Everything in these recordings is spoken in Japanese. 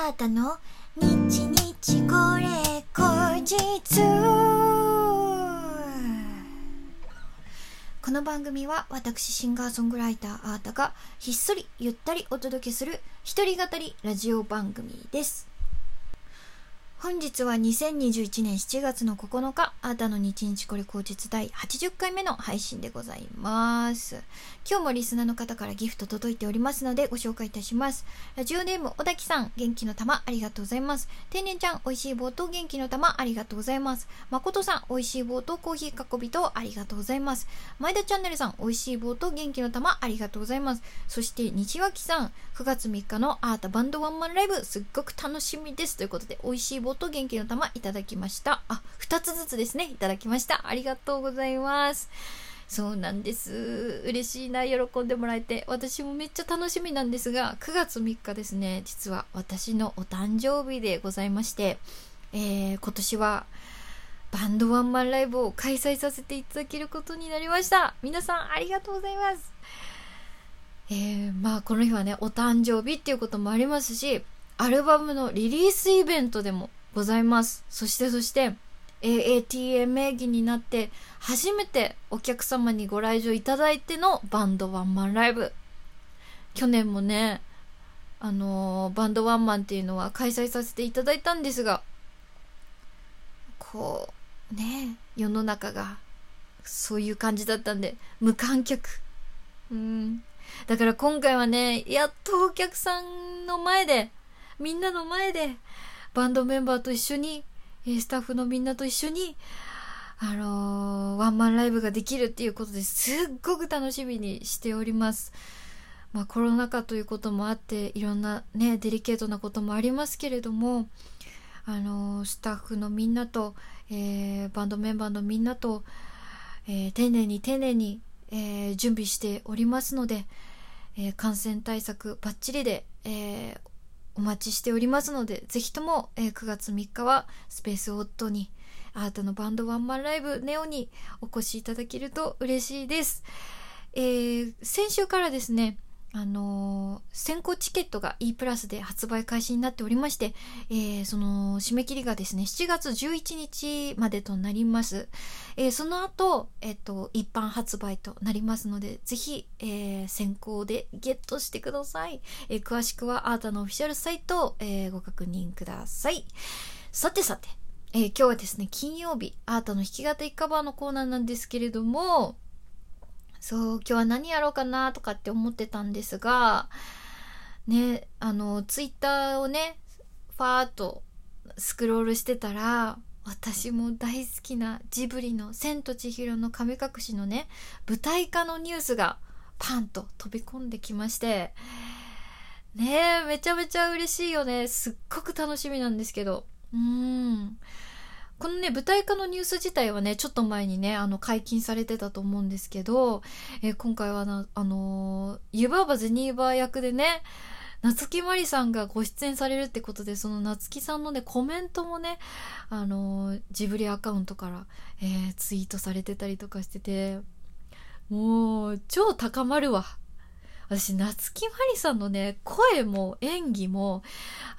あーたの？日日これ後日この番組は私シンガーソングライターあーたがひっそりゆったりお届けする一人語りラジオ番組です。本日は2021年7月の9日、あーたの日日これ口実第80回目の配信でございます。今日もリスナーの方からギフト届いておりますのでご紹介いたします。ラジオネーム小滝さん、元気の玉ありがとうございます。天然ちゃん、美味しい棒と元気の玉ありがとうございます。誠さん、美味しい棒とコーヒーかこびとありがとうございます。前田チャンネルさん、美味しい棒と元気の玉ありがとうございます。そして西脇さん、9月3日のあーたバンドワンマンライブ、すっごく楽しみです。ということで、美味しい棒と元気の玉いただきました。あ、2つずつですね、いただきました。ありがとうございます。そうなんです。嬉しいな、喜んでもらえて。私もめっちゃ楽しみなんですが、9月3日ですね、実は私のお誕生日でございまして、えー、今年は、バンドワンマンライブを開催させていただけることになりました。皆さんありがとうございます。えー、まあこの日はね、お誕生日っていうこともありますし、アルバムのリリースイベントでもございます。そしてそして、AATA 名義になって初めてお客様にご来場いただいてのバンドワンマンライブ。去年もね、あのー、バンドワンマンっていうのは開催させていただいたんですが、こう、ね、世の中がそういう感じだったんで、無観客。うん。だから今回はね、やっとお客さんの前で、みんなの前で、バンドメンバーと一緒に、スタッフのみんなと一緒に、あのー、ワンマンライブができるっていうことですっごく楽しみにしております。まあコロナ禍ということもあって、いろんなね、デリケートなこともありますけれども、あのー、スタッフのみんなと、えー、バンドメンバーのみんなと、え丁寧に丁寧にえ、準備しておりますので、え、感染対策バッチリで、えー、お待ちしておりますので、ぜひとも、え9月3日はスペースオットに、あなたのバンドワンマンライブネオにお越しいただけると嬉しいです。え先週からですね、あの、先行チケットが E プラスで発売開始になっておりまして、えー、その締め切りがですね、7月11日までとなります。えー、その後、えっ、と、一般発売となりますので、ぜひ、え先行でゲットしてください。え詳しくはアータのオフィシャルサイトを、えご確認ください。さてさて、え今日はですね、金曜日、アータの弾き語りカバーのコーナーなんですけれども、そう、今日は何やろうかなとかって思ってたんですが、ね、あの、ツイッターをね、ファーっとスクロールしてたら、私も大好きなジブリの千と千尋の神隠しのね、舞台化のニュースがパンと飛び込んできまして、ねえ、めちゃめちゃ嬉しいよね。すっごく楽しみなんですけど。うーん。このね、舞台化のニュース自体はね、ちょっと前にね、あの、解禁されてたと思うんですけど、えー、今回はな、あのー、湯婆婆ゼニーバー役でね、夏木マリさんがご出演されるってことで、その夏木さんのね、コメントもね、あのー、ジブリアカウントから、えー、ツイートされてたりとかしてて、もう、超高まるわ。私、夏木マリさんのね、声も演技も、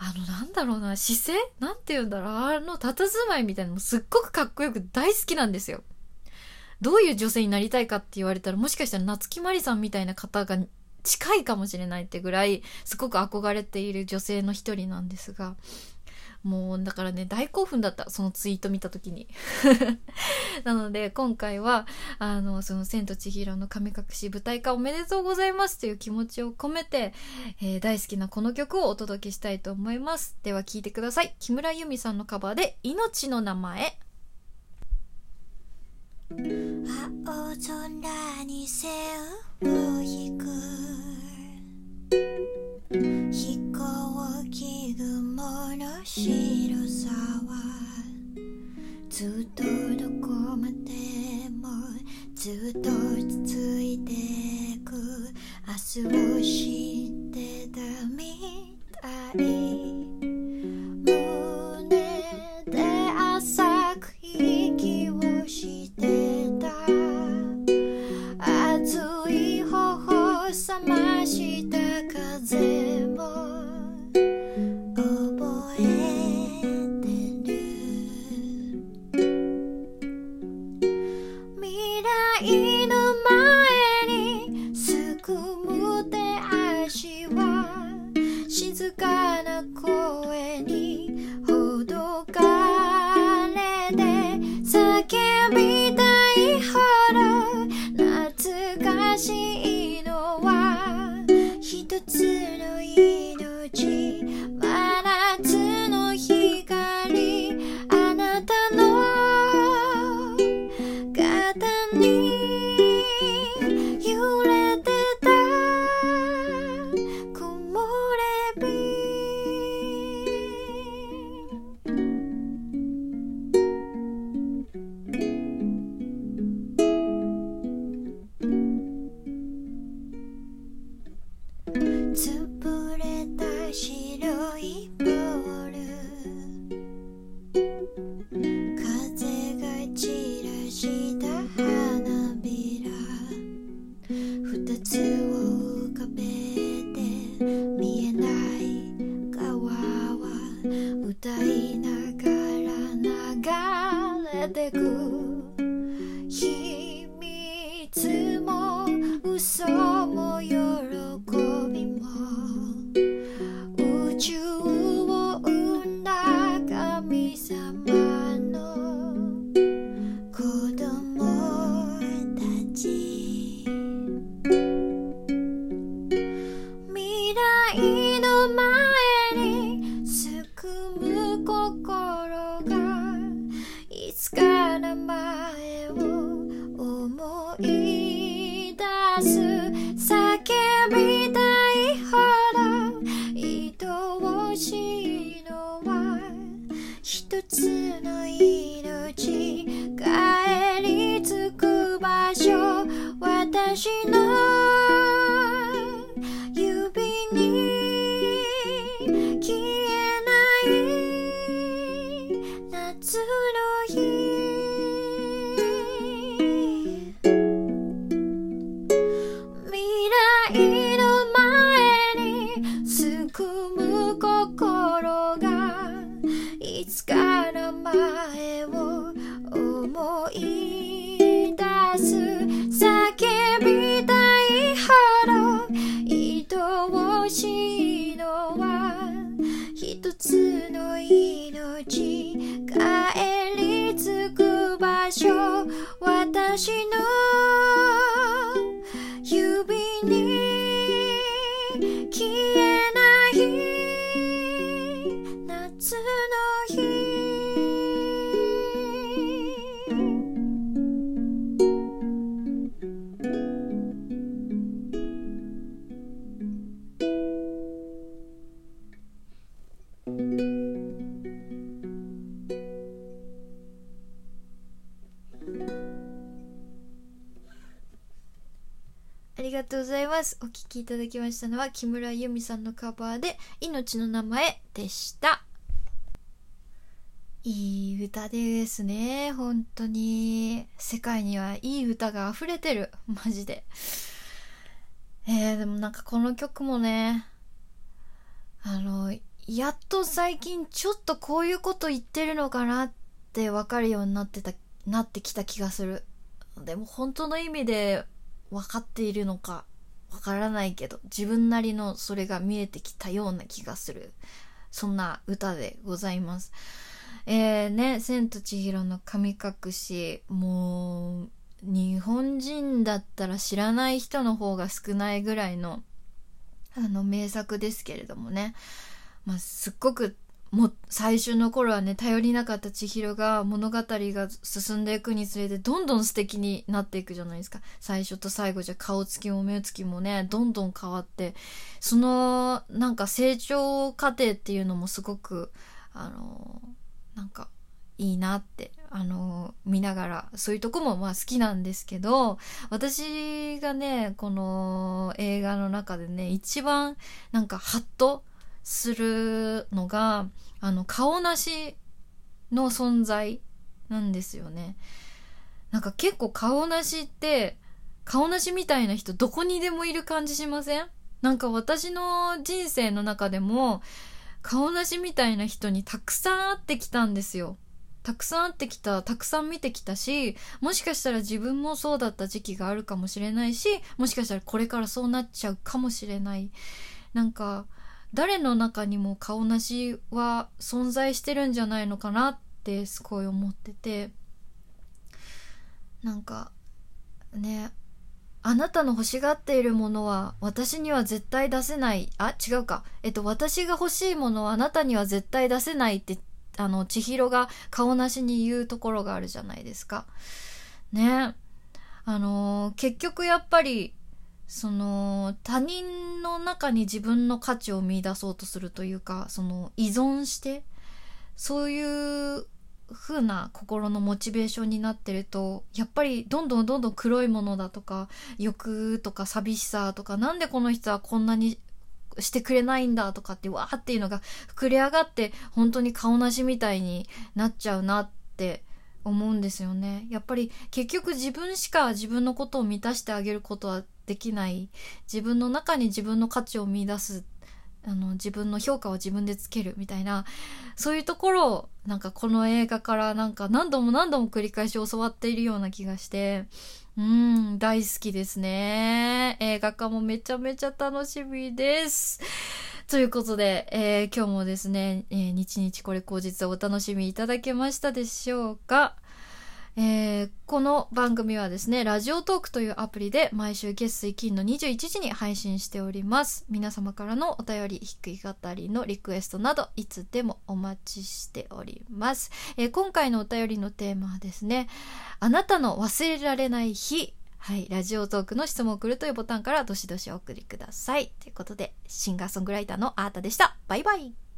あの、なんだろうな、姿勢？なんて言うんだろう、あの、佇まいみたいなのもすっごくかっこよく大好きなんですよ。どういう女性になりたいかって言われたら、もしかしたら夏木マリさんみたいな方が近いかもしれないってぐらい、すごく憧れている女性の一人なんですが、もう、だからね、大興奮だった。そのツイート見た時に。なので、今回は、あの、その、千と千尋の神隠し舞台化おめでとうございますという気持ちを込めて、えー、大好きなこの曲をお届けしたいと思います。では聴いてください。木村由美さんのカバーで、命の名前。青空に背を引く白さはずっとどこまでもずっと続いてく。明日を知ってたみたい胸で浅く。息をしてた熱い頬を覚ましたすくむ心がいつか名前を思い出す叫びたいほど愛おしいのは一つの命帰り着く場所私のありがとうございます。お聴きいただきましたのは木村由美さんのカバーで命の名前でした。いい歌ですね。本当に。世界にはいい歌が溢れてる。マジで。えー、でもなんかこの曲もね、あの、やっと最近ちょっとこういうこと言ってるのかなってわかるようになってた、なってきた気がする。でも本当の意味で分かっているのかわからないけど自分なりのそれが見えてきたような気がする。そんな歌でございます。えー、ね「千と千尋の神隠し」もう日本人だったら知らない人の方が少ないぐらいのあの名作ですけれどもね、まあ、すっごくも最初の頃はね頼りなかった千尋が物語が進んでいくにつれてどんどん素敵になっていくじゃないですか。最初と最後じゃ顔つきも目つきもねどんどん変わってそのなんか成長過程っていうのもすごくあのなんかいいなってあの見ながらそういうとこもまあ好きなんですけど私がねこの映画の中でね一番なんかハッとするのがあの顔なしの存在なんですよね。なんか結構顔なしって顔なしみたいな人どこにでもいる感じしません？なんか私の人生の中でも顔なしみたいな人にたくさん会ってきたんですよ。たくさん会ってきたたくさん見てきたしもしかしたら自分もそうだった時期があるかもしれないしもしかしたらこれからそうなっちゃうかもしれない。なんか誰の中にも顔なしは存在してるんじゃないのかなってすごい思ってて。なんかねあなたの欲しがっているものは私には絶対出せない。あ違うか。えっと私が欲しいものはあなたには絶対出せないってあの千尋が顔なしに言うところがあるじゃないですか。ね。あのー、結局やっぱりその他人の中に自分の価値を見出そうとするというかその依存してそういう風な心のモチベーションになってるとやっぱりどんどんどんどん黒いものだとか欲とか寂しさとかなんでこの人はこんなにしてくれないんだとかってわーっていうのが膨れ上がって本当に顔なしみたいになっちゃうなって思うんですよね。やっぱり結局自分しか自分のことを満たしてあげることはできない。自分の中に自分の価値を見出す。あの自分の評価を自分でつけるみたいな。そういうところをなんかこの映画からなんか何度も何度も繰り返し教わっているような気がして。うん大好きですね。映画化もめちゃめちゃ楽しみです。ということで、えー、今日もですね、えー、日々これ口実をお楽しみいただけましたでしょうか？えー、この番組はですね、ラジオトークというアプリで毎週月水金の21時に配信しております。皆様からのお便り、弾き語りのリクエストなど、いつでもお待ちしております。えー、今回のお便りのテーマはですね、あなたの忘れられない日。はい、ラジオトークの質問を送るというボタンからどしどしお送りください。ということで、シンガーソングライターのアータでした。バイバイ。